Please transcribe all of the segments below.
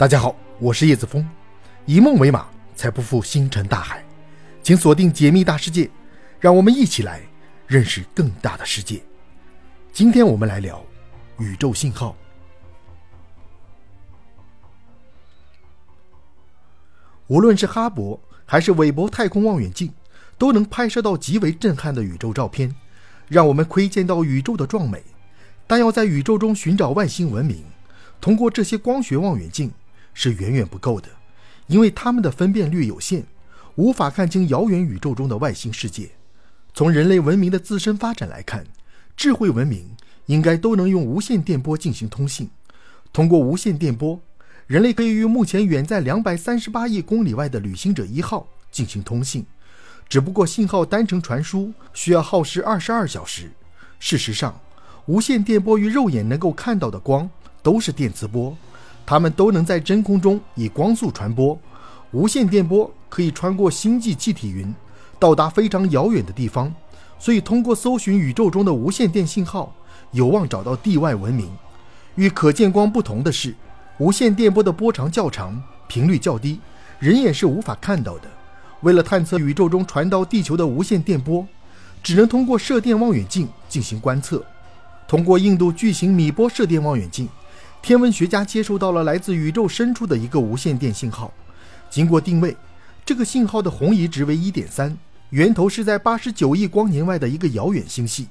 大家好，我是叶子峰，以梦为马，才不负星辰大海。请锁定解密大世界，让我们一起来认识更大的世界。今天我们来聊宇宙信号。无论是哈勃还是韦伯太空望远镜，都能拍摄到极为震撼的宇宙照片，让我们窥见到宇宙的壮美。但要在宇宙中寻找外星文明，通过这些光学望远镜。是远远不够的，因为它们的分辨率有限，无法看清遥远宇宙中的外星世界。从人类文明的自身发展来看，智慧文明应该都能用无线电波进行通信。通过无线电波，人类可以与目前远在两百三十八亿公里外的旅行者一号进行通信。只不过信号单程传输需要耗时二十二小时。事实上，无线电波与肉眼能够看到的光都是电磁波。它们都能在真空中以光速传播，无线电波可以穿过星际气体云，到达非常遥远的地方。所以，通过搜寻宇宙中的无线电信号，有望找到地外文明。与可见光不同的是，无线电波的波长较长，频率较低，人眼是无法看到的。为了探测宇宙中传到地球的无线电波，只能通过射电望远镜进行观测。通过印度巨型米波射电望远镜。天文学家接收到了来自宇宙深处的一个无线电信号，经过定位，这个信号的红移值为一点三，源头是在八十九亿光年外的一个遥远星系。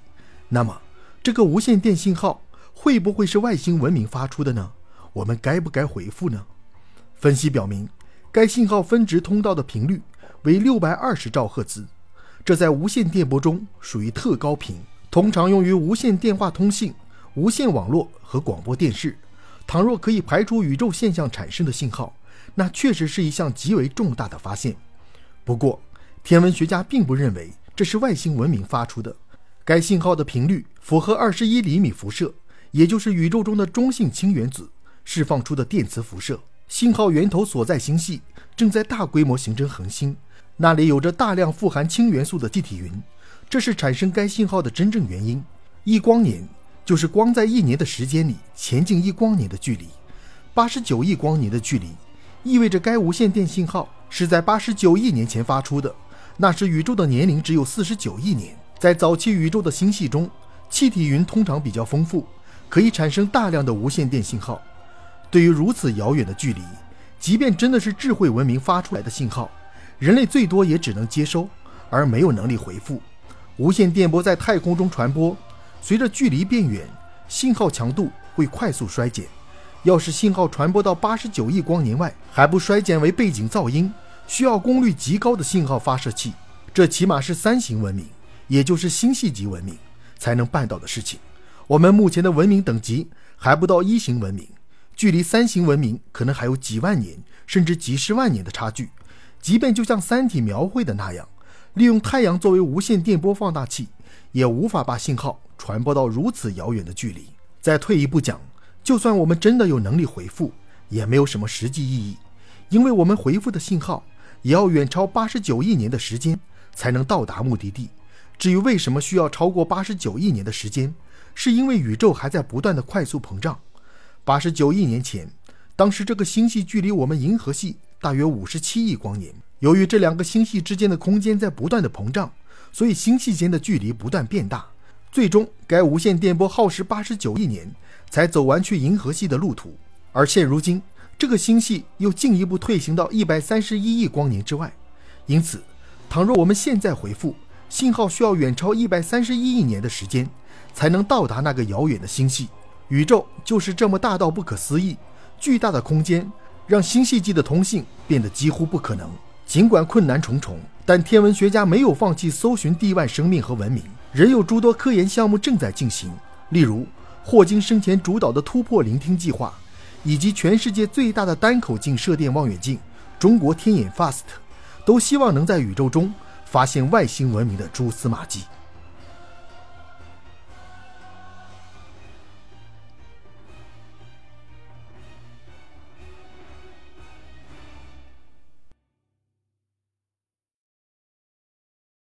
那么，这个无线电信号会不会是外星文明发出的呢？我们该不该回复呢？分析表明，该信号分值通道的频率为六百二十兆赫兹，这在无线电波中属于特高频，通常用于无线电话通信、无线网络和广播电视。倘若可以排除宇宙现象产生的信号，那确实是一项极为重大的发现。不过，天文学家并不认为这是外星文明发出的。该信号的频率符合二十一厘米辐射，也就是宇宙中的中性氢原子释放出的电磁辐射。信号源头所在星系正在大规模形成恒星，那里有着大量富含氢元素的气体云，这是产生该信号的真正原因。一光年。就是光在一年的时间里前进一光年的距离，八十九亿光年的距离，意味着该无线电信号是在八十九亿年前发出的。那时宇宙的年龄只有四十九亿年。在早期宇宙的星系中，气体云通常比较丰富，可以产生大量的无线电信号。对于如此遥远的距离，即便真的是智慧文明发出来的信号，人类最多也只能接收，而没有能力回复。无线电波在太空中传播。随着距离变远，信号强度会快速衰减。要是信号传播到八十九亿光年外还不衰减为背景噪音，需要功率极高的信号发射器，这起码是三型文明，也就是星系级文明才能办到的事情。我们目前的文明等级还不到一型文明，距离三型文明可能还有几万年甚至几十万年的差距。即便就像《三体》描绘的那样，利用太阳作为无线电波放大器，也无法把信号。传播到如此遥远的距离，再退一步讲，就算我们真的有能力回复，也没有什么实际意义，因为我们回复的信号也要远超八十九亿年的时间才能到达目的地。至于为什么需要超过八十九亿年的时间，是因为宇宙还在不断的快速膨胀。八十九亿年前，当时这个星系距离我们银河系大约五十七亿光年。由于这两个星系之间的空间在不断的膨胀，所以星系间的距离不断变大。最终，该无线电波耗时八十九亿年才走完去银河系的路途，而现如今，这个星系又进一步退行到一百三十一亿光年之外。因此，倘若我们现在回复信号，需要远超一百三十一亿年的时间才能到达那个遥远的星系。宇宙就是这么大到不可思议，巨大的空间让星系际的通信变得几乎不可能。尽管困难重重，但天文学家没有放弃搜寻地外生命和文明。仍有诸多科研项目正在进行，例如霍金生前主导的突破聆听计划，以及全世界最大的单口径射电望远镜——中国天眼 FAST，都希望能在宇宙中发现外星文明的蛛丝马迹。